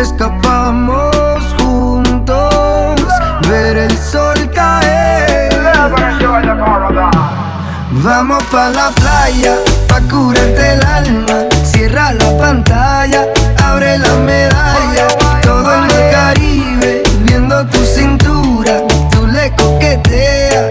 escapamos juntos, ver el sol caer. Vamos pa' la playa, pa' curarte el alma. Cierra la pantalla, abre la medalla. Todo en el Caribe, viendo tu cintura. Tú le coqueteas,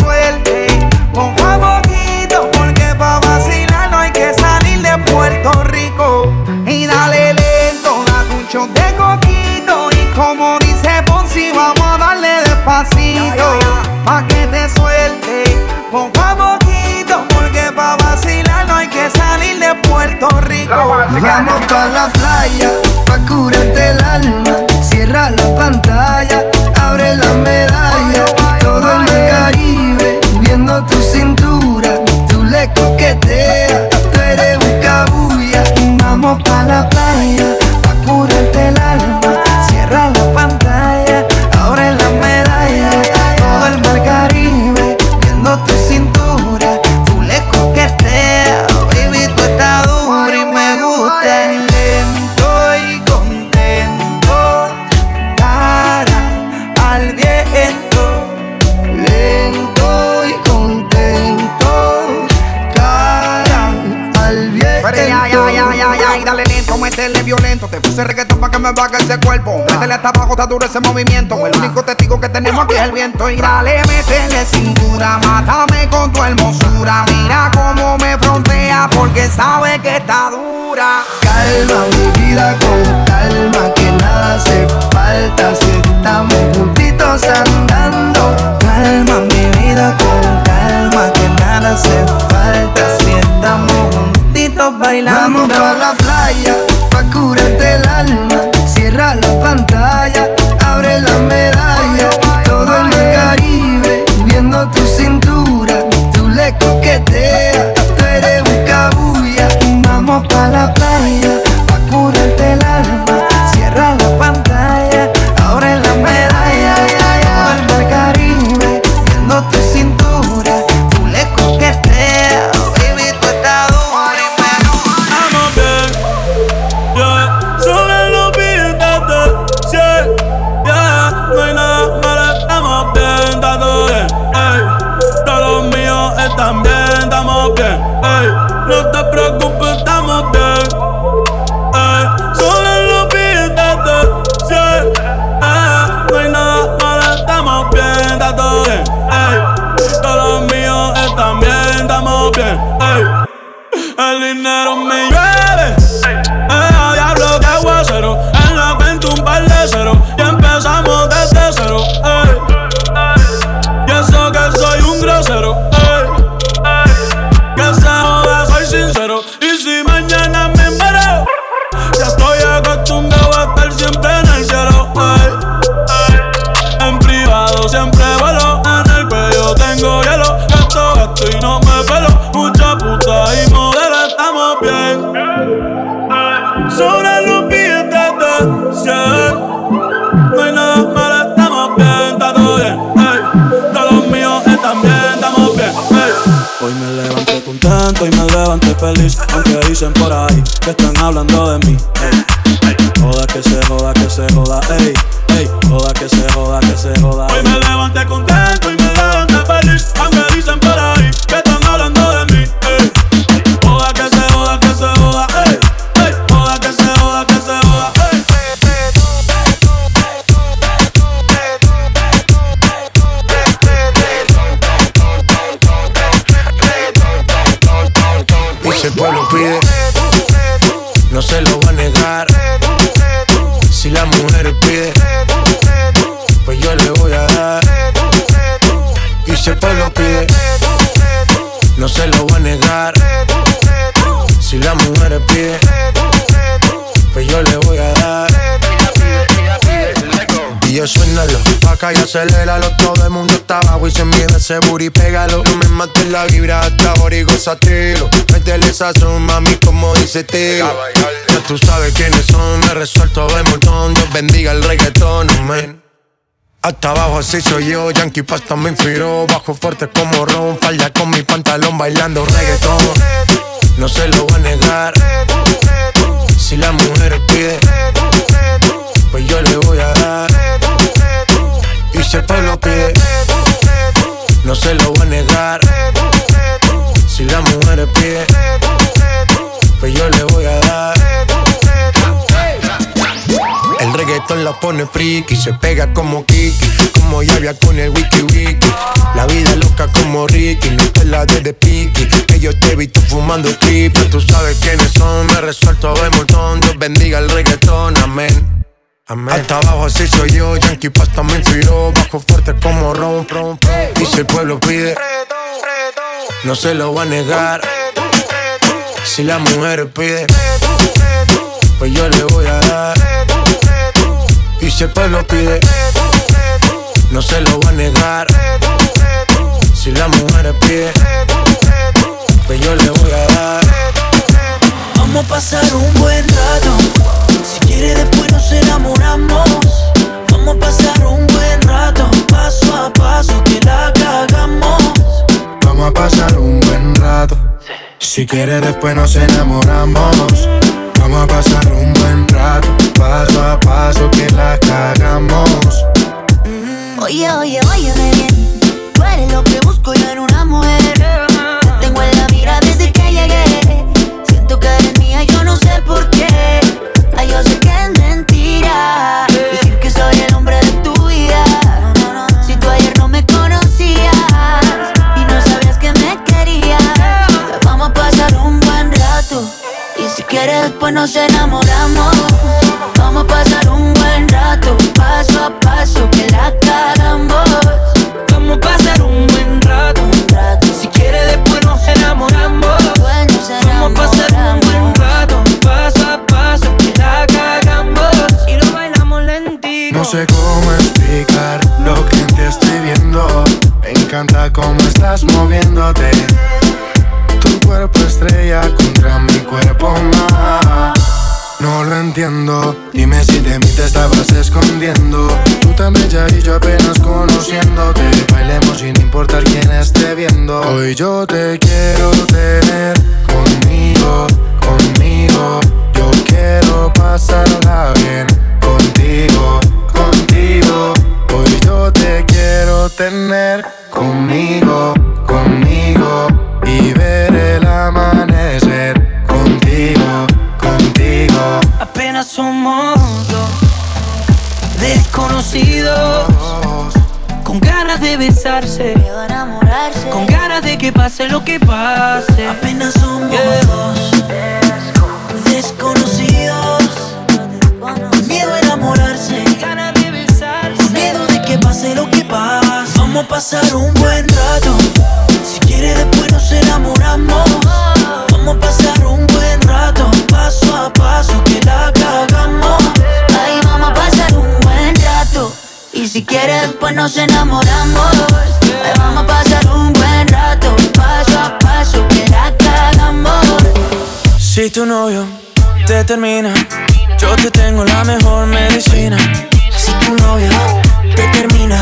Vamos Está duro ese movimiento. El único testigo que tenemos aquí es el viento. Y dale, métele cintura, mátame con tu hermosura. Mira cómo me frontea porque sabe que está dura. Calma mi vida con calma que nada hace falta si estamos juntitos andando. Calma mi vida con calma que nada hace falta si estamos juntitos bailando. Vamos pa la playa pa curarte el alma. Vamos Y modelo, estamos bien. Sobre los billetes de 100. No hay nada malo, estamos bien, está todo bien. ey. Todos los míos están bien, estamos bien. ey. Hoy me levanté contento y me levanté feliz. Aunque dicen por ahí que están hablando de mí. ey. Joda que se joda, que se joda, ey, ey. Joda que se joda, que se joda. Hoy me levanté contento aceléralo Todo el mundo está abajo y se mide ese booty, pégalo. No me mates la vibra hasta ahora y gozatelo Métele sazón, mami, como dice tío Ya tú sabes quiénes son, me resuelto de montón. Dios bendiga el reggaetón, man hasta abajo así soy yo, Yankee Pasta me inspiró. Bajo fuerte como Ron, falda con mi pantalón bailando reggaetón. No se lo voy a negar. Si la mujer pide Pues yo le voy a dar si el pueblo pide No se lo voy a negar Si la mujer pide Pues yo le voy a dar el reggaetón la pone friki, se pega como Kiki, como Yavia con el wiki wiki. La vida loca como Ricky, no te la de de piqui. Que yo te visto fumando triple, tú sabes quiénes son, me resuelto de montón. Dios bendiga el reggaetón, amén. Amén. Hasta abajo así soy yo, Yankee Pasta me inspiró, bajo fuerte como Ron, Ron, Y si el pueblo pide, no se lo va a negar. Si la mujer pide, pues yo le voy a dar. Y si el pueblo pide, no se lo va a negar. Si la mujer pide, pues yo le voy a dar. Vamos a pasar un buen rato. Si quiere después nos enamoramos. Vamos a pasar un buen rato, paso a paso que la cagamos. Vamos a pasar un buen rato. Si quiere después nos enamoramos. Vamos a pasar un buen rato, paso a paso que la cagamos. Oye, oye, oye, bien. Tú eres lo que busco yo en una mujer. Te tengo en la mira desde que llegué. Siento que eres mía, yo no sé por qué. Ay, yo sé que es mentira. Decir que soy el hombre de tu vida. Si tú ayer no me conocías y no sabías que me querías, vamos a pasar un buen rato. Y si quieres, después nos enamoramos. Vamos a pasar un buen rato, paso a paso, que la cagamos. Vamos a pasar un buen rato. Si quiere después nos enamoramos. Vamos a No sé cómo explicar lo que en ti estoy viendo. Me encanta cómo estás moviéndote. Tu cuerpo estrella contra mi cuerpo más. No lo entiendo, dime si de mí te estabas escondiendo. Tú tan bella y yo apenas conociéndote. Bailemos sin importar quién esté viendo. Hoy yo te quiero tener conmigo, conmigo. Tener conmigo, conmigo. Y ver el amanecer contigo, contigo. Apenas somos dos desconocidos con ganas de besarse, Miedo a enamorarse. con ganas de que pase lo que pase. Apenas somos dos desconocidos, miedo a enamorarse, pasar un buen rato. Si quiere después nos enamoramos. Vamos a pasar un buen rato, paso a paso que la cagamos. Ay, vamos a pasar un buen rato. Y si quieres, después nos enamoramos. Ay, vamos a pasar un buen rato. Paso a paso, que la cagamos. Si tu novio te termina, yo te tengo la mejor medicina. Si tu novio te termina,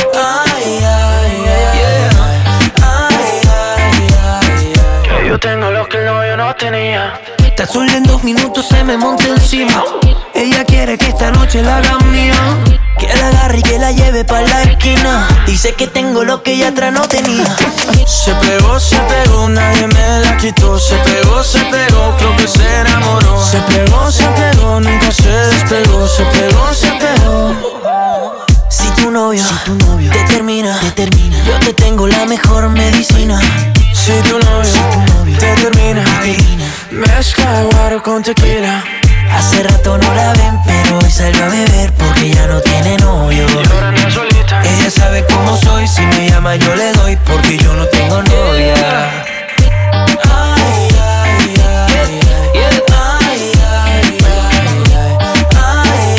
Yo tengo lo que el novio no tenía. Está sola en dos minutos, se me monta encima. Ella quiere que esta noche la haga mía. Que la agarre y que la lleve pa' la esquina. Dice que tengo lo que ella atrás no tenía. Se pegó, se pegó, nadie me la quitó. Se pegó, se pegó, creo que se enamoró. Se pegó, se pegó, nunca se despegó. Se pegó, se pegó. Si tu novio, Si tu novio te termina, te termina. yo te tengo la mejor medicina. Si tu mezcla guaro con tequila. Hace rato no la ven, pero hoy salió a beber porque ya no tiene novio. Ella sabe cómo soy, si me llama yo le doy porque yo no tengo novia. Ay, ay, ay, ay. Ay,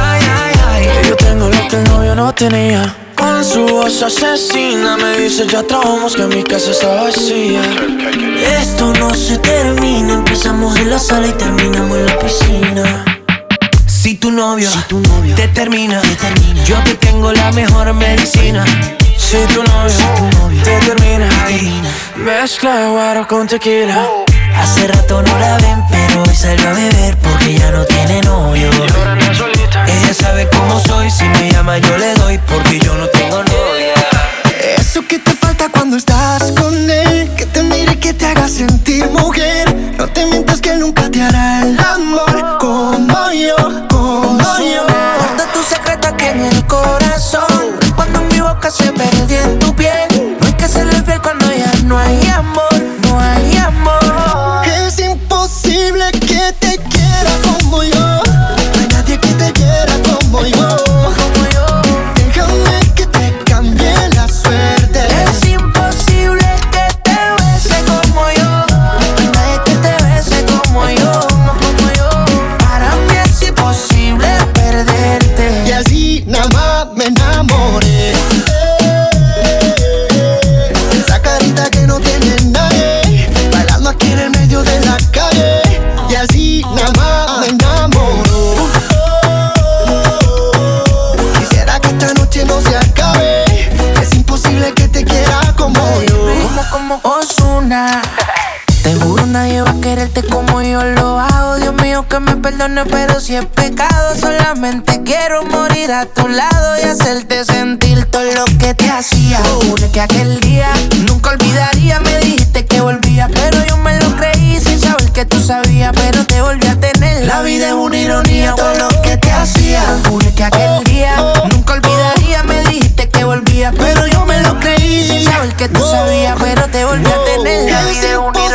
ay, ay. Yo tengo lo que el novio no tenía. Con su voz asesina me dice ya trabamos que mi casa está vacía. Esto no se empezamos en la sala y terminamos en la piscina. Si tu novio, Si tu novio te termina, te termina. yo te tengo la mejor medicina. Si tu novio, tu novio te termina, te termina. mezcla guaro con tequila. Hace rato no la ven, pero hoy salió a beber porque ya no tiene novio. Ella sabe cómo soy, si me llama yo le doy porque yo no tengo novia. Eso que te falta cuando estás con él Que te mire y que te haga sentir mujer a tu lado Y hacerte sentir todo lo que te hacía. Juro que aquel día nunca olvidaría Me dijiste que volvía pero yo me lo creí Sin saber que tú sabías pero te volví a tener. La vida es una ironía todo lo que te hacía. Juro que aquel día nunca olvidaría Me dijiste que volvía pero yo me lo creí Sin saber que tú sabías pero te volví a tener. La vida es una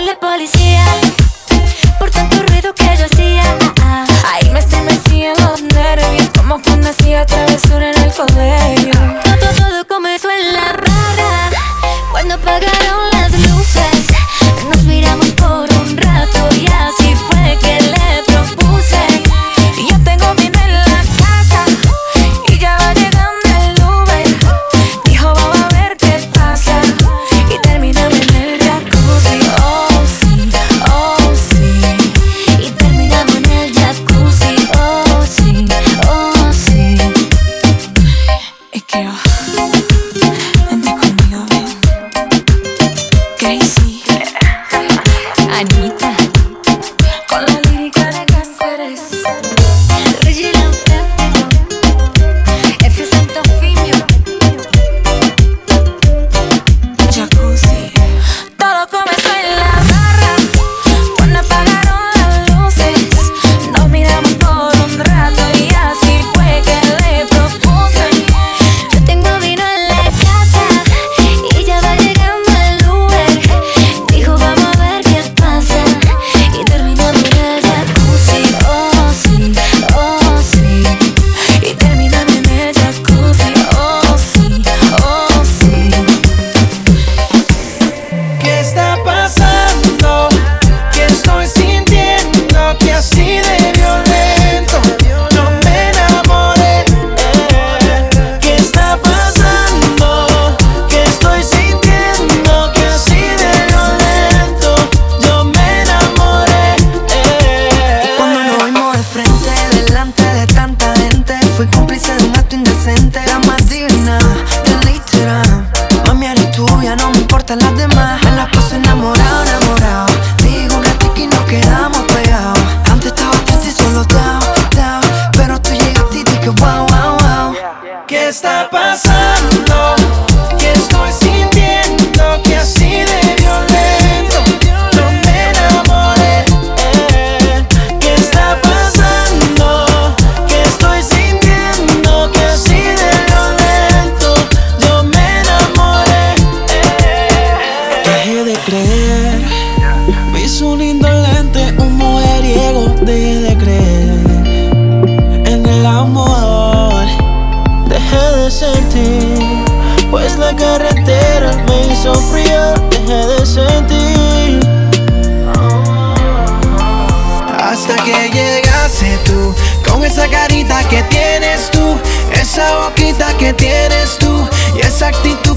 llegó la policía por tanto ruido que yo hacía. Ah, ah. Ahí me estremecían los nervios, como cuando hacía travesura en el colegio. Todo, todo comenzó en la rara cuando pagaron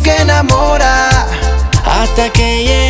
que enamora. Hasta que llega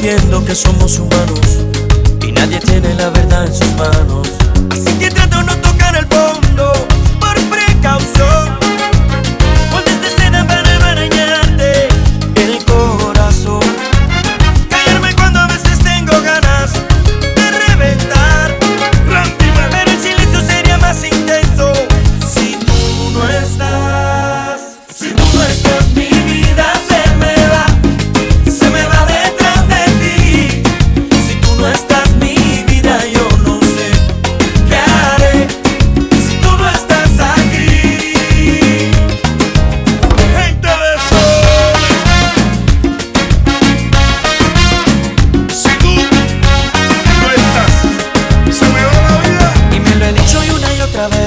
entendiendo que somos humanos y nadie tiene la verdad en sus manos. Así que trato de no tocar el fondo.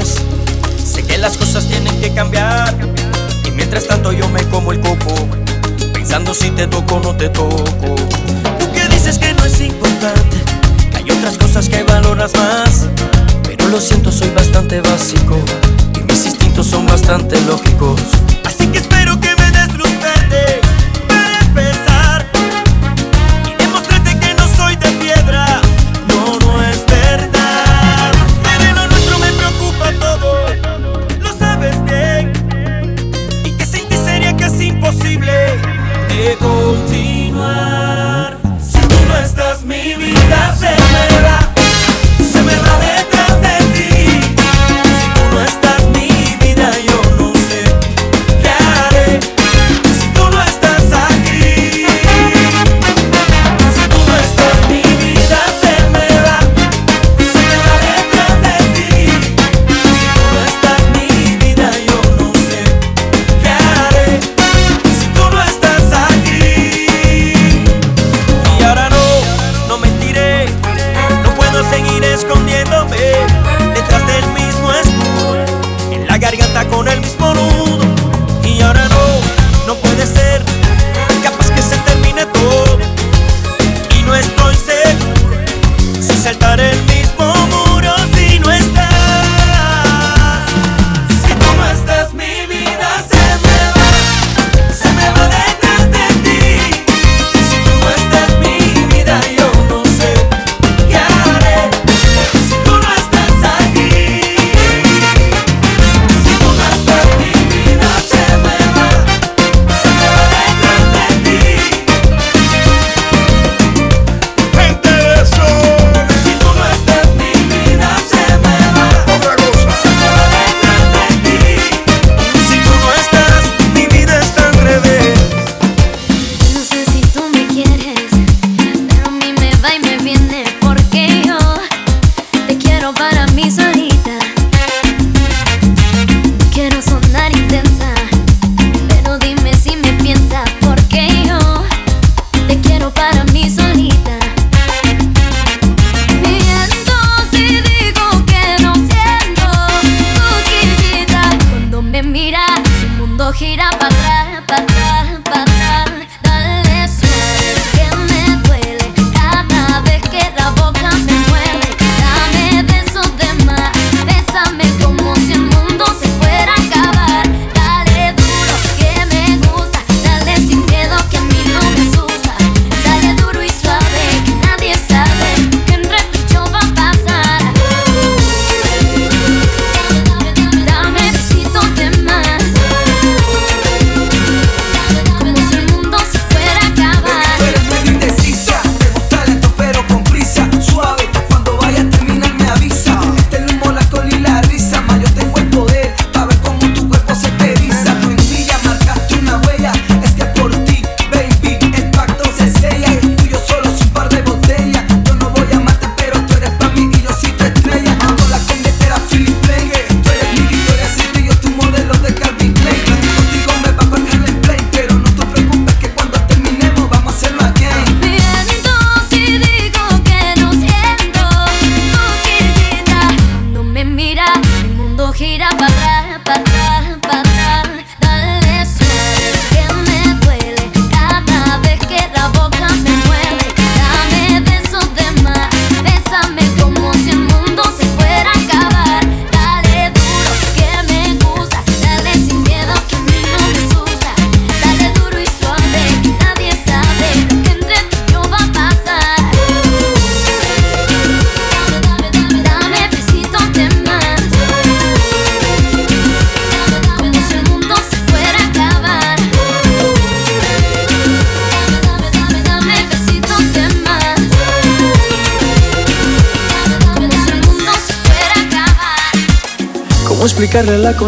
Sé que las cosas tienen que cambiar. Y mientras tanto yo me como el coco, pensando si te toco o no te toco. Tú que dices que no es importante, hay otras cosas que valoras más. Pero lo siento, soy bastante básico. Y mis instintos son bastante lógicos. Así que espera.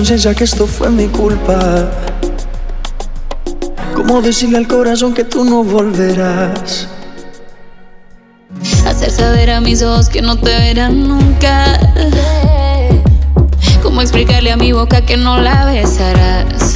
conciencia que esto fue mi culpa. ¿Cómo decirle al corazón que tú no volverás? Hacer saber a mis ojos que no te verán nunca. ¿Cómo explicarle a mi boca que no la besarás?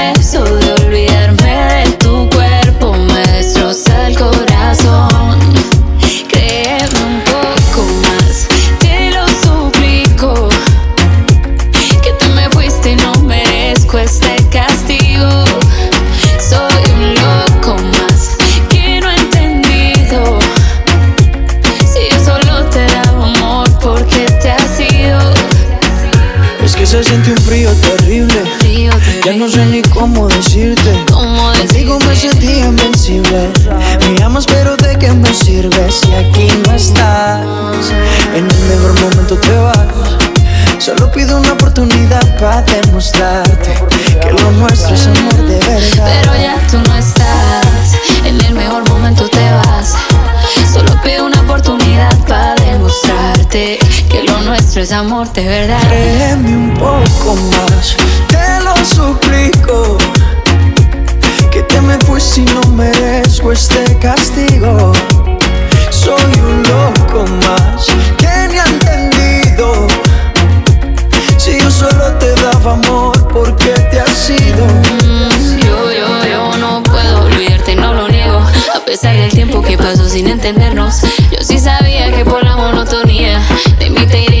amor de verdad. Créeme un poco más, te lo suplico. Que te me fui si no merezco este castigo. Soy un loco más que ni ha entendido. Si yo solo te daba amor, ¿por qué te has ido? Yo, yo, yo no puedo olvidarte, no lo niego. A pesar del tiempo que pasó sin entendernos, yo sí sabía que por la monotonía te invité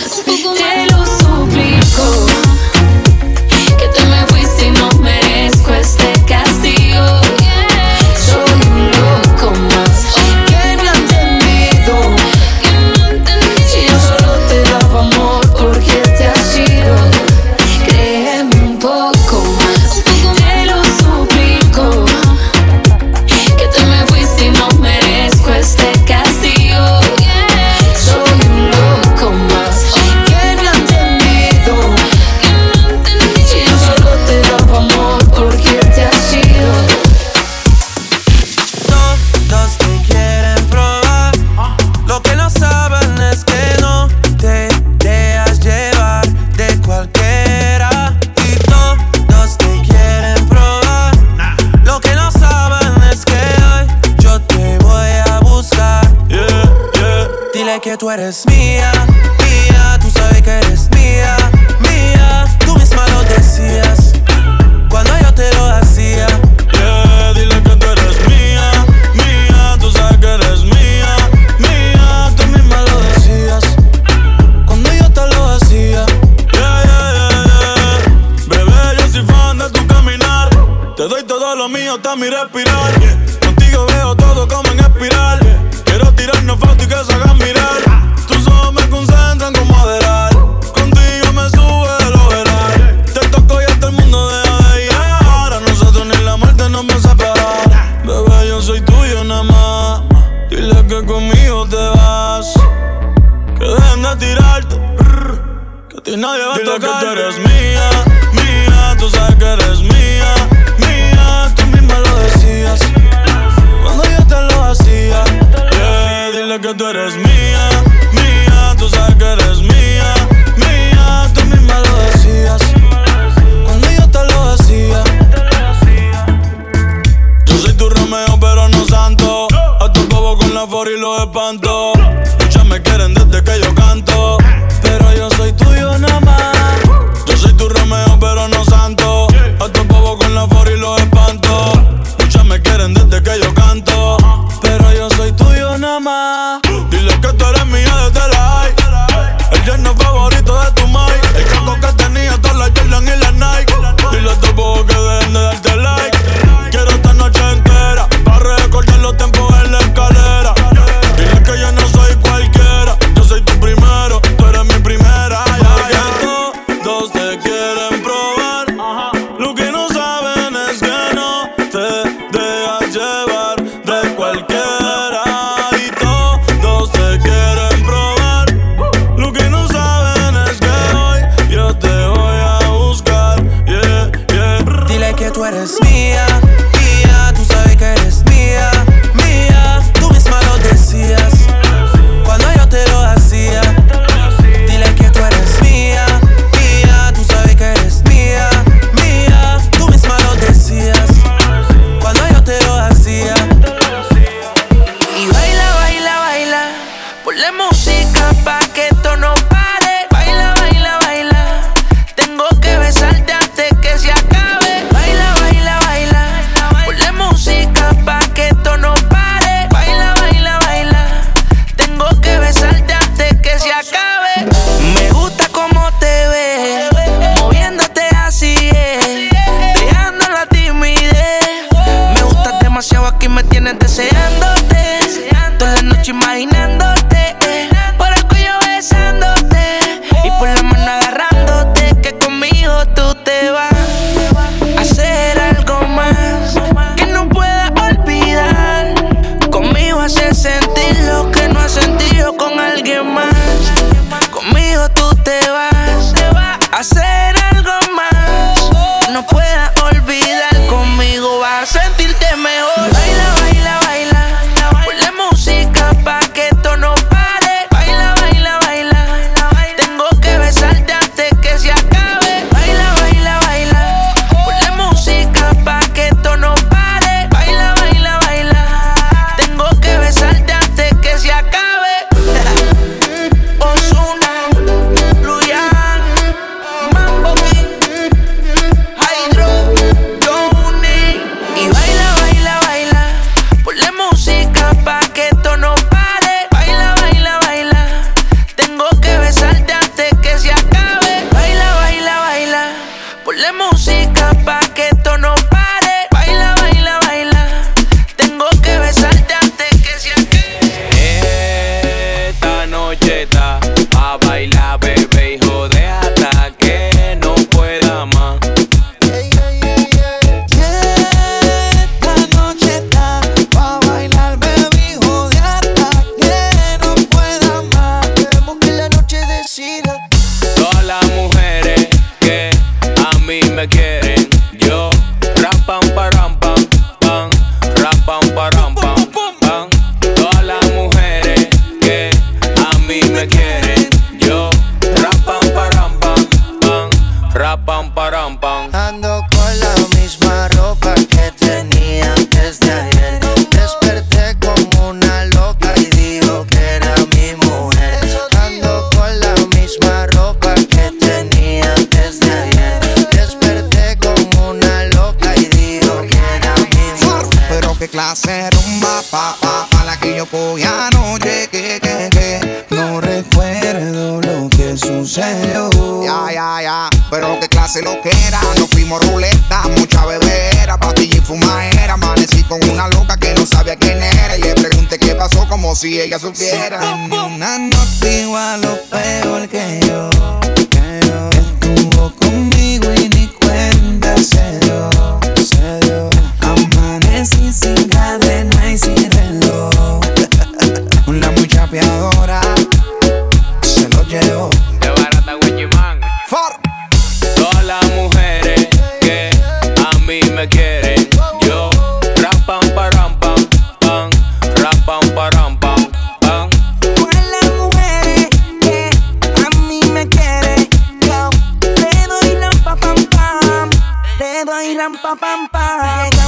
pam pam pam.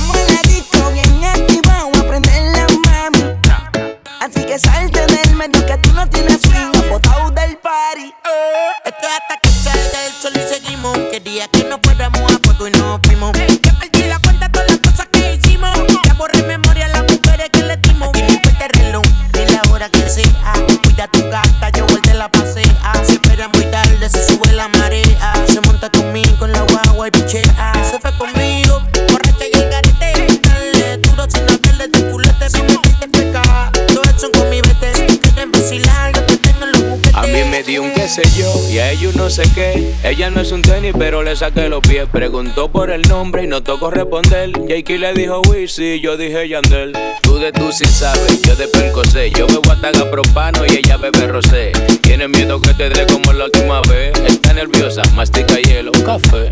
y a ellos no sé qué. Ella no es un tenis, pero le saqué los pies. Preguntó por el nombre y no tocó responder. Jakey le dijo Wisi, yo dije Yandel. Tú de tú sí sabes, yo de percosé. Yo bebo ataga propano y ella bebe rosé. Tiene miedo que te dé como la última vez. Está nerviosa, mastica hielo, un café.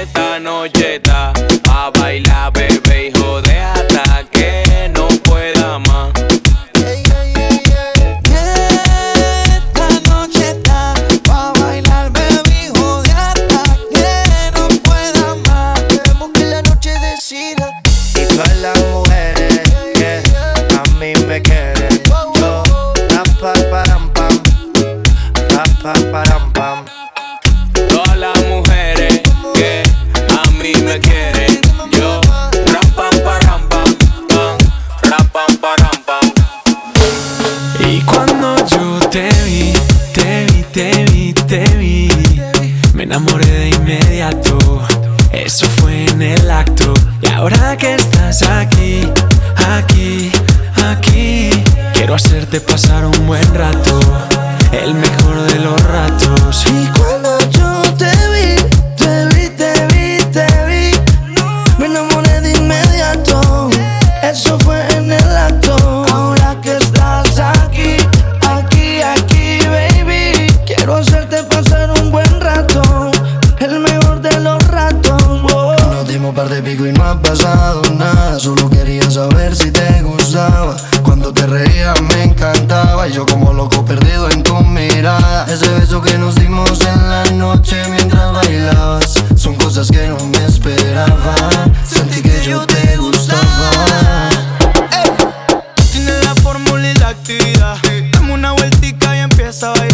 Esta noche está a bailar enamoré de inmediato. Eso fue en el acto. Y ahora que estás aquí, aquí, aquí, quiero hacerte pasar un buen rato. El mejor de los ratos. par de pico y no ha pasado nada. Solo quería saber si te gustaba. Cuando te reías me encantaba. Y yo como loco perdido en tu mirada. Ese beso que nos dimos en la noche mientras bailabas. Son cosas que no me esperaba. Sentí que yo te gustaba. Hey, Tienes la fórmula y la actividad. Dame una vueltica y empieza a bailar.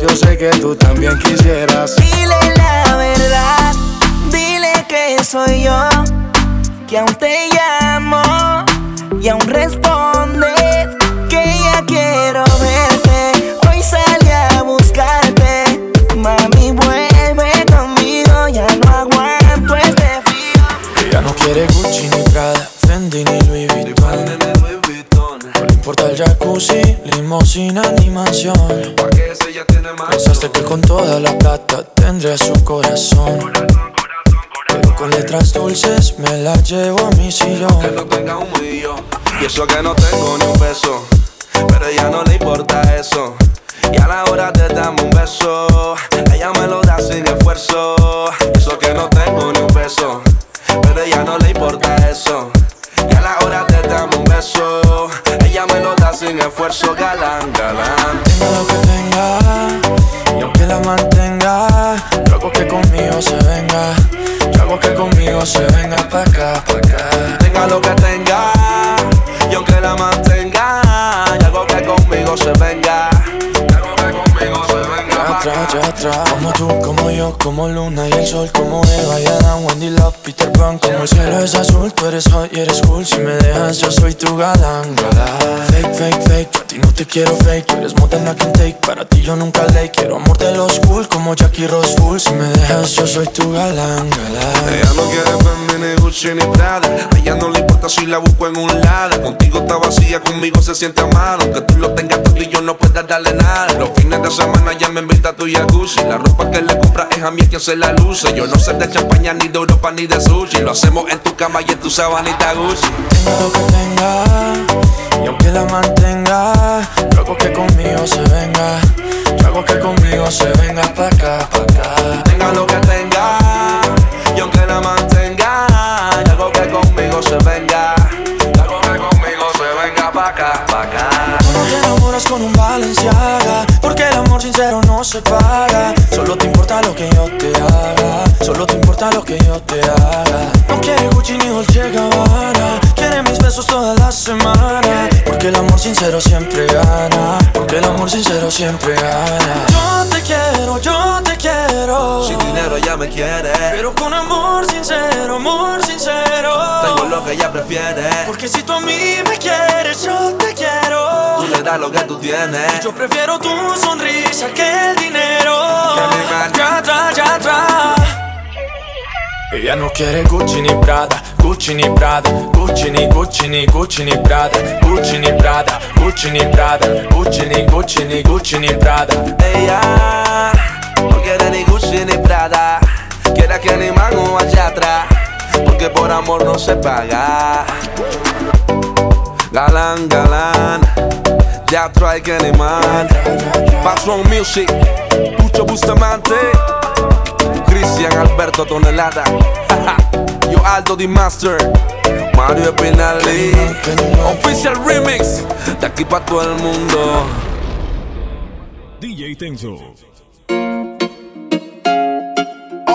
Yo sé que tú también quisieras. Dile la verdad, dile que soy yo, que aún te llamo y aún respondes que ya quiero verte. Hoy salí a buscarte, mami vuelve conmigo, ya no aguanto este frío. Ella no quiere Gucci ni Prada, Fendi ni Louis Vuitton. Importa el jacuzzi, limosina ni mansión. Pensaste que con toda la plata tendría su corazón. Pero con letras dulces me la llevo a mi sillón. Que no tenga un millón. Y eso que no tengo ni un peso. Pero ella no le importa eso. Y a la hora te damos un beso. Ella me lo da sin esfuerzo. Eso que no tengo ni un peso. Pero ella no le importa eso. Y a la hora te damos un beso. Ella me lo da sin esfuerzo. Galán, galán. Tenga lo que tenga, y aunque la mantenga, yo hago que conmigo se venga. Yo hago que conmigo se venga pa' acá, pa' acá. Tenga lo que tenga. Y aunque la mantenga. Y algo que conmigo se venga. Y algo que conmigo se venga. Atrás, ya atrás. Como tú, como yo, como Luna y el sol, como Eva y Adán, Wendy Love, Peter Pan. Como el cielo es azul, tú eres hot y eres cool. Si me dejas, yo soy tu galán, galán. Fake, fake, fake, yo a ti no te quiero fake. Tú eres more than I can take. Para ti yo nunca le quiero amor de los cool, como Jackie Rose Full. Si me dejas, yo soy tu galán, galán. Ella no quiere Fendi ni Gucci ni Prada A ella no le importa si la busco en un lado Contigo está vacía, conmigo se siente a mano Que tú lo tengas todo y yo no pueda darle nada Los fines de semana ya me invita a tu jacuzzi La ropa que le compra es a mí quien se la luce Yo no sé de champaña, ni de Europa, ni de sushi Lo hacemos en tu cama y en tu sabanita Gucci Tenga lo que tenga, y aunque que la mantenga. Luego que conmigo se venga. Yo hago que conmigo se venga pa' acá, pa' acá. Tenga lo que tenga, y aunque la mantenga, y hago que conmigo se venga. Y hago que conmigo se venga pa' acá, pa' acá. No te enamoras con un Valenciaga amor sincero no se paga Solo te importa lo que yo te haga. Solo te importa lo que yo te haga. No quiere Gucci ni Dolce Gabbana. Quiere mis besos toda la semana. Porque el amor sincero siempre gana. Porque el amor sincero siempre gana. Yo te quiero, yo te quiero Sin dinero ella me quiere, Pero con amor sincero, amor sincero tengo lo que ella prefiere. Porque si tú a mí me quieres, yo te quiero Tú le das lo que tú tienes. Yo prefiero tu sonrisa que el dinero. Ya atrás, ya atrás. Ella no quiere Gucci ni Prada, Gucci ni Prada, Gucci ni Gucci ni Gucci ni Prada, Gucci ni Prada, Gucci ni Prada, Gucci ni Gucci ni Gucci ni Prada. Ella no quiere ni Gucci ni Prada, quiere que ni mango allá atrás, porque por amor no se paga. Galán, galán, ya trae que ni man. Paso Music, Pucho Bustamante, Cristian Alberto Tonelada, yo Aldo Di Master. Mario Pinali, Official Remix, de aquí para todo el mundo. DJ Tenso.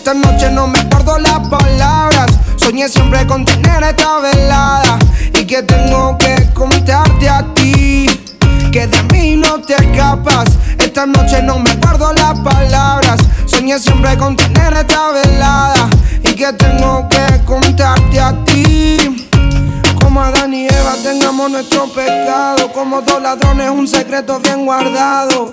Esta noche no me guardo las palabras. Soñé siempre con tener esta velada y que tengo que contarte a ti. Que de mí no te escapas. Esta noche no me guardo las palabras. Soñé siempre con tener esta velada y que tengo que contarte a ti. Como Adán y Eva tengamos nuestro pecado. Como dos ladrones, un secreto bien guardado.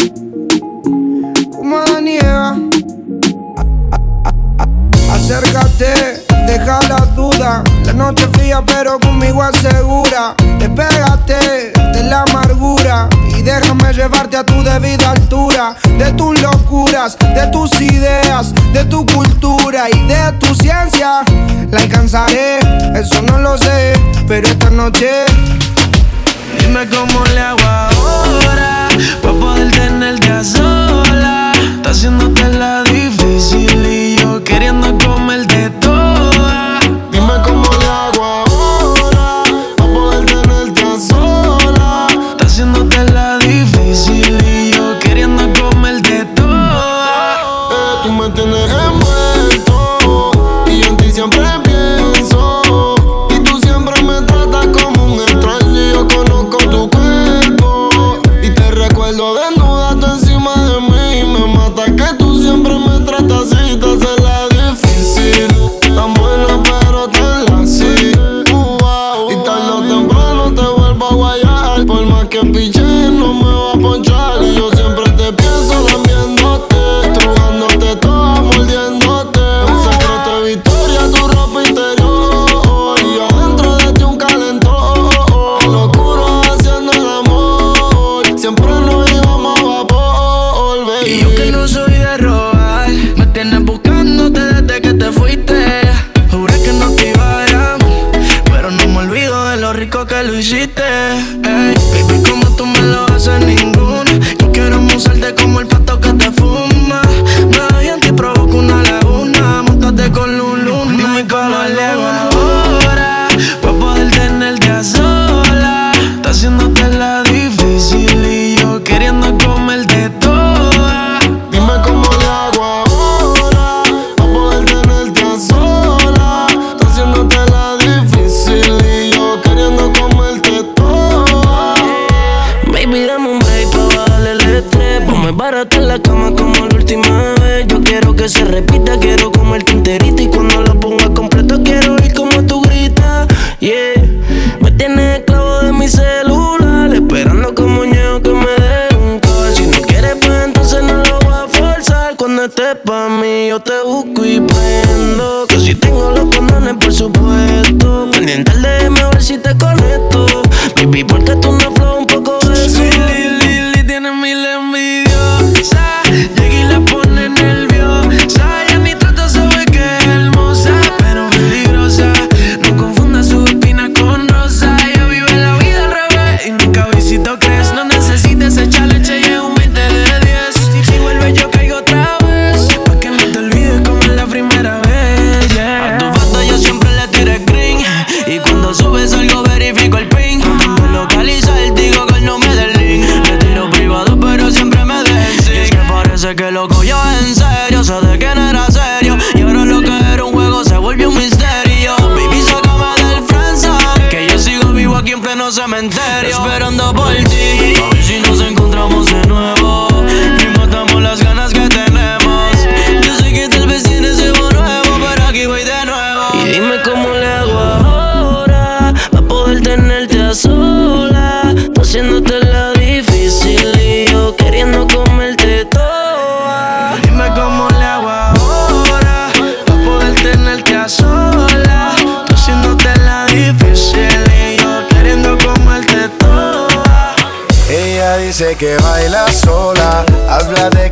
como Adán y Eva. Acércate, deja la duda. La noche fría, pero conmigo asegura. Despégate de la amargura y déjame llevarte a tu debida altura. De tus locuras, de tus ideas, de tu cultura y de tu ciencia. La alcanzaré, eso no lo sé, pero esta noche. Dime cómo le hago ahora para poder tenerte a sola. Haciéndote la difícil y yo queriendo comerte estés pa' mí yo te busco y prendo. Que si tengo los condones por supuesto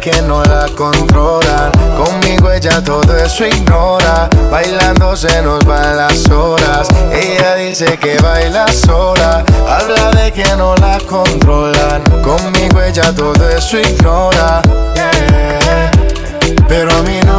que no la controlan. Conmigo ella todo eso ignora, bailando se nos van las horas. Ella dice que baila sola, habla de que no la controlan. Conmigo ella todo eso ignora. yeah. Pero a mí no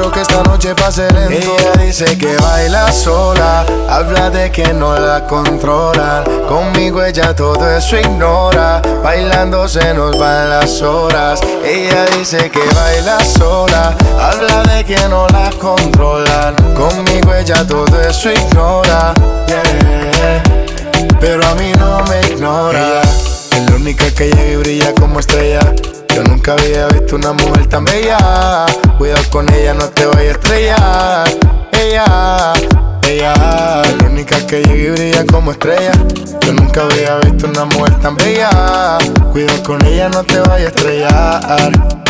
Quiero que esta noche pase lento. Ella dice que baila sola Habla de que no la controlan Conmigo ella todo eso ignora Bailando se nos van las horas. Ella dice que baila sola Habla de que no la controlan Conmigo ella todo eso ignora yeah. Pero a mí no me ignora. Es la única que llega y brilla como estrella yo nunca había visto una mujer tan bella. Cuidado con ella, no te vayas a estrellar. Ella, ella, la única que llega y brilla como estrella. Yo nunca había visto una mujer tan bella. Cuidado con ella, no te vayas a estrellar.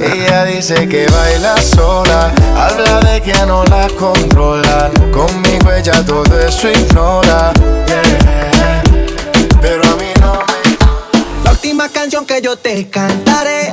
Ella dice que baila sola. Habla de que no la controlan. Conmigo ella todo eso ignora. Pero a mí no me La última canción que yo te cantaré,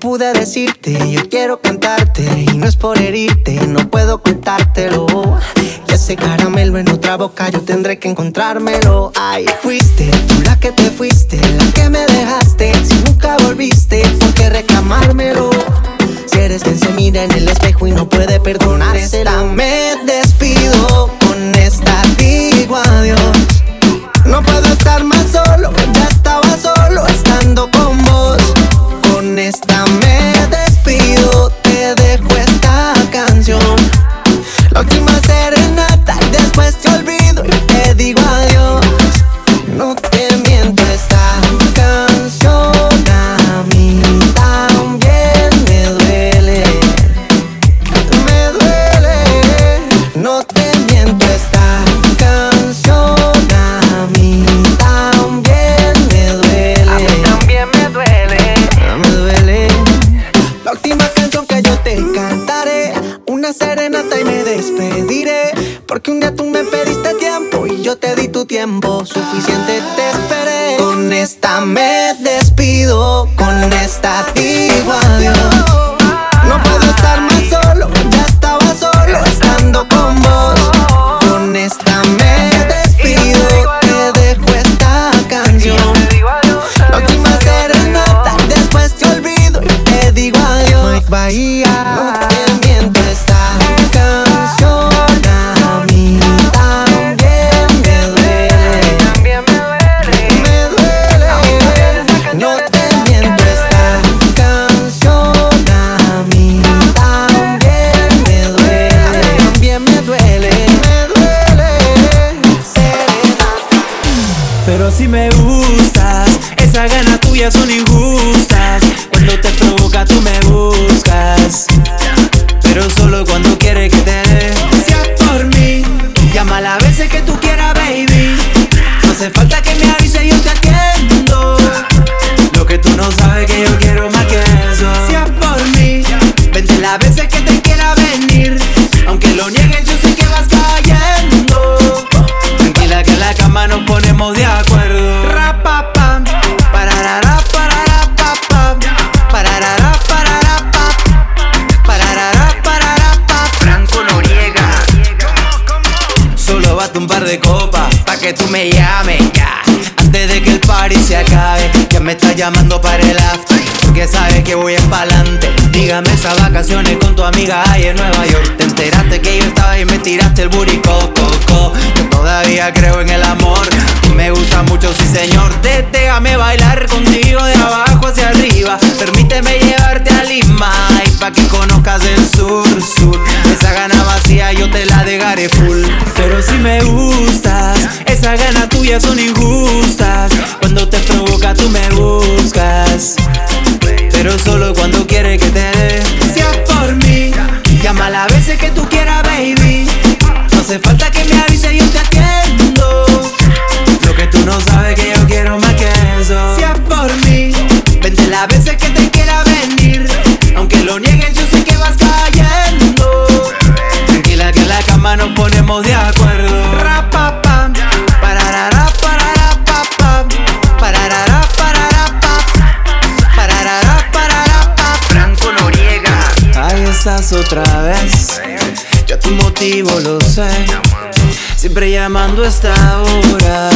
pude decirte, yo quiero cantarte y no es por herirte, no puedo contártelo. Y ese caramelo en otra boca yo tendré que encontrármelo. Ay, fuiste tú la que te fuiste, la que me dejaste. Si nunca volviste, ¿por qué reclamármelo? Si eres quien se mira en el espejo y no puede perdonarse, me despido con esta digo adiós. No puedo estar tiempo. Suficiente que tú me llames ya. Antes de que el party se acabe, que me estás llamando para el after. Porque sabes que voy pa'lante. Dígame esas vacaciones con tu amiga ahí en Nueva York. Te enteraste que yo estaba y me tiraste el burico, coco. Yo todavía creo en el amor. Me gusta mucho, sí señor. Déjame bailar contigo de abajo hacia arriba. Permíteme llevarte a Lima y pa' que conozcas el sur, sur. Esa gana vacía yo te la dejaré full. Pero si me gustas, esas ganas tuyas son injustas. Cuando te provoca tú me buscas. Pero solo cuando quiere que te dé. Sea por veces que tú quieras, de acuerdo. Rapapam, pararara, papam, pararara, parara, pap, pararara, parara, pap. Franco Noriega. Ahí estás otra vez. Yo tu motivo lo sé. Siempre llamando a esta hora.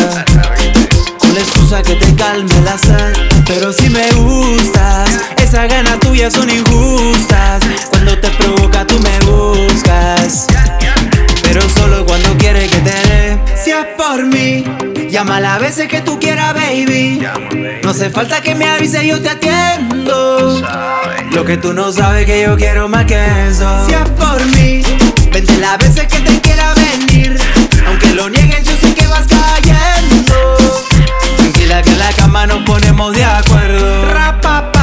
Con la excusa que te calme la sed. Pero si me gustas, esas ganas tuyas son injustas. Cuando te provoca tú me buscas. Pero solo cuando quiere que te dé. Si es por mí, llama las veces que tú quieras, baby. No hace falta que me avise, yo te atiendo. Lo que tú no sabes que yo quiero más que eso. Si es por mí, vente las veces que te quiera venir. Aunque lo niegues, yo sé que vas cayendo. Tranquila que en la cama nos ponemos de acuerdo. Rapapam,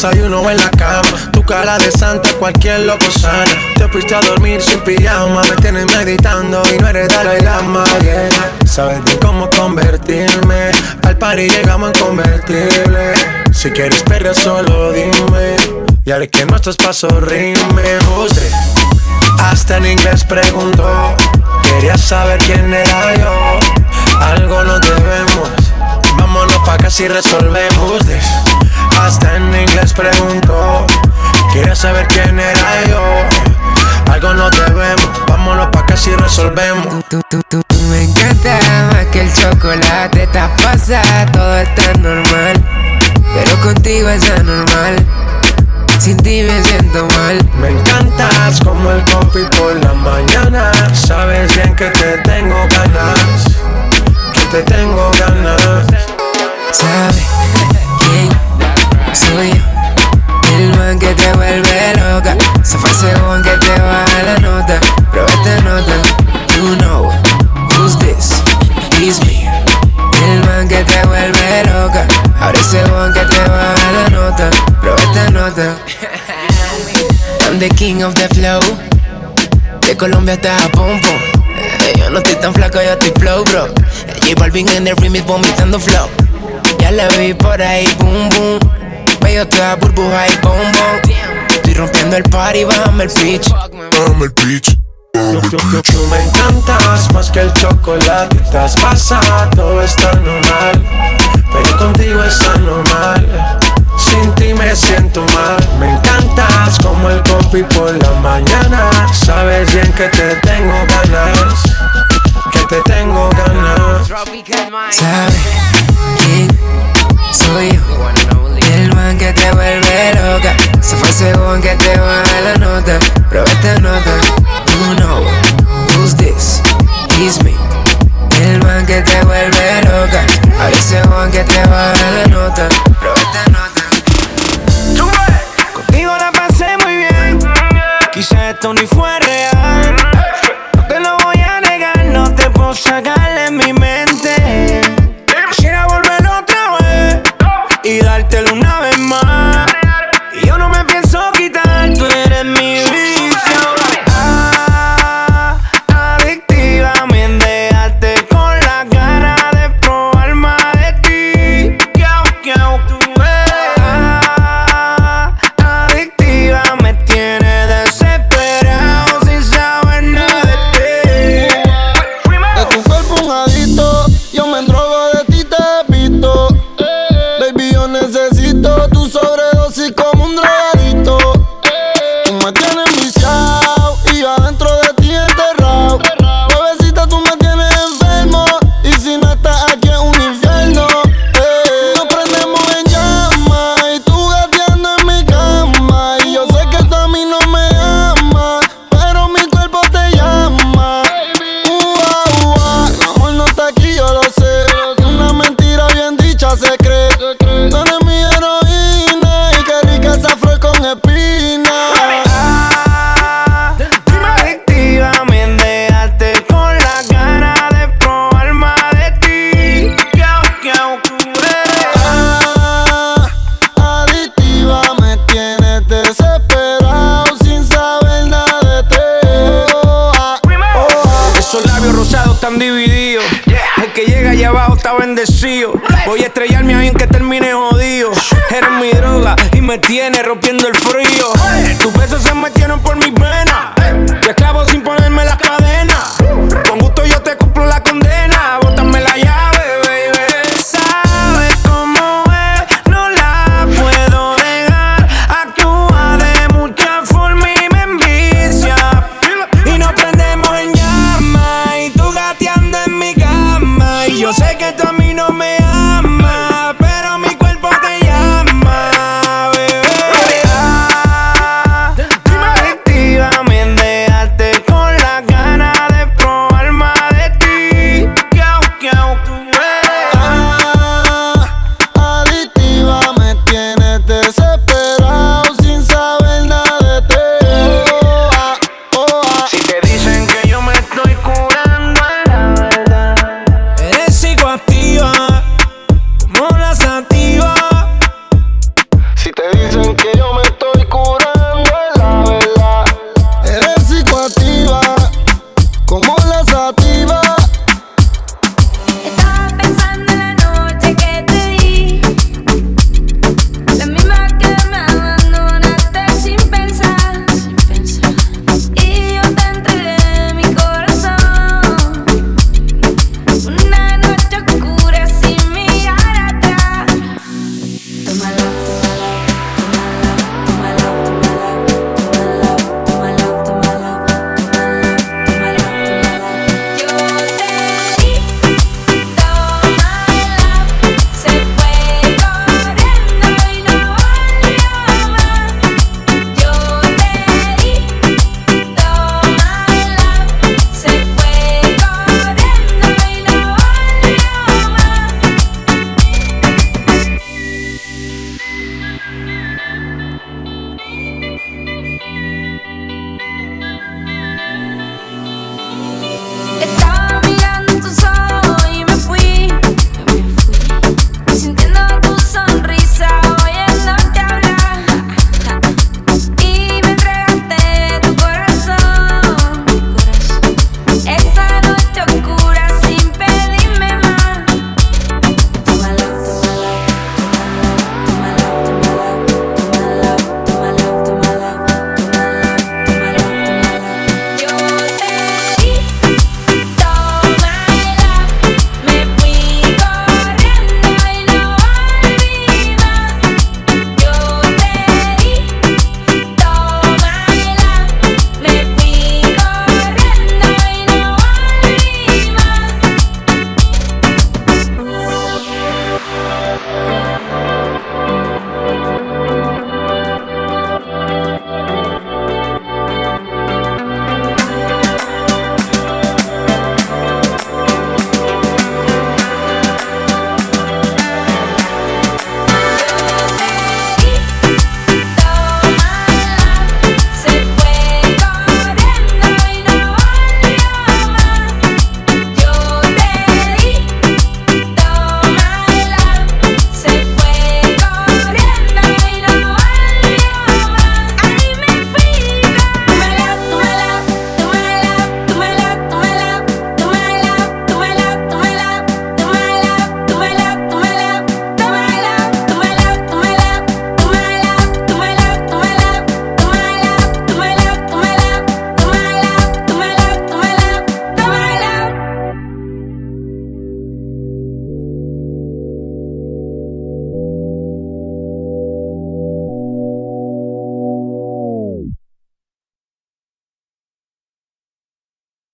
desayuno en la cama. Tu cara de santa, cualquier loco sana. Te fuiste a dormir sin pijama. Me tienes meditando y no eres Dalai Lama. Yeah. Sabes bien cómo convertirme. Al party llegamos en convertible. Si quieres perder, solo dime. Y haré que nuestros pasos rimen. Usted hasta en inglés preguntó. Quería saber quién era yo. Algo nos debemos. Vámonos pa' casi resolvemos this. Hasta en inglés preguntó Quería saber quién era yo Algo no debemos Vámonos pa' casi resolvemos Tú, tú, tú, tú me encanta más que el chocolate. Estás pasa, todo está normal. Pero contigo es anormal. Sin ti me siento mal. Me encantas como el coffee por la mañana Sabes bien que te tengo ganas Que te tengo ganas ¿Sabes soy yo? El man que te vuelve loca. Se fue según que te baja la nota. Pero esta nota, you know who's this? It's me. El man que te vuelve loca. Ahora según que te baja la nota. Pero esta nota. I'm the king of the flow. De Colombia hasta Japón. Eh, Yo no estoy tan flaco, yo estoy flow, bro. Eh, J Balvin en el remix vomitando flow. Ya la vi por ahí, boom, boom. Veo toda burbuja y bombón. Estoy rompiendo el party, bájame el pitch. Bájame el pitch. Tú me encantas más que el chocolate. Estás pasada, todo está normal. Pero contigo es anormal. Sin ti me siento mal. Me encantas como el coffee por la mañana. Sabes bien que te tengo ganas. Que te tengo ganas. ¿Sabes quién soy yo? Man que te vuelve loca. Se fue según que te baja la nota. Pero esta nota, you know who's this? It's me. El man que te vuelve loca. Ahora según que te baja la nota. Pero esta nota. Contigo la pasé muy bien. Quizás esto ni fue real. No te lo voy a negar, no te puedo sacar de mi mente. Quisiera volver otra vez y dártelo una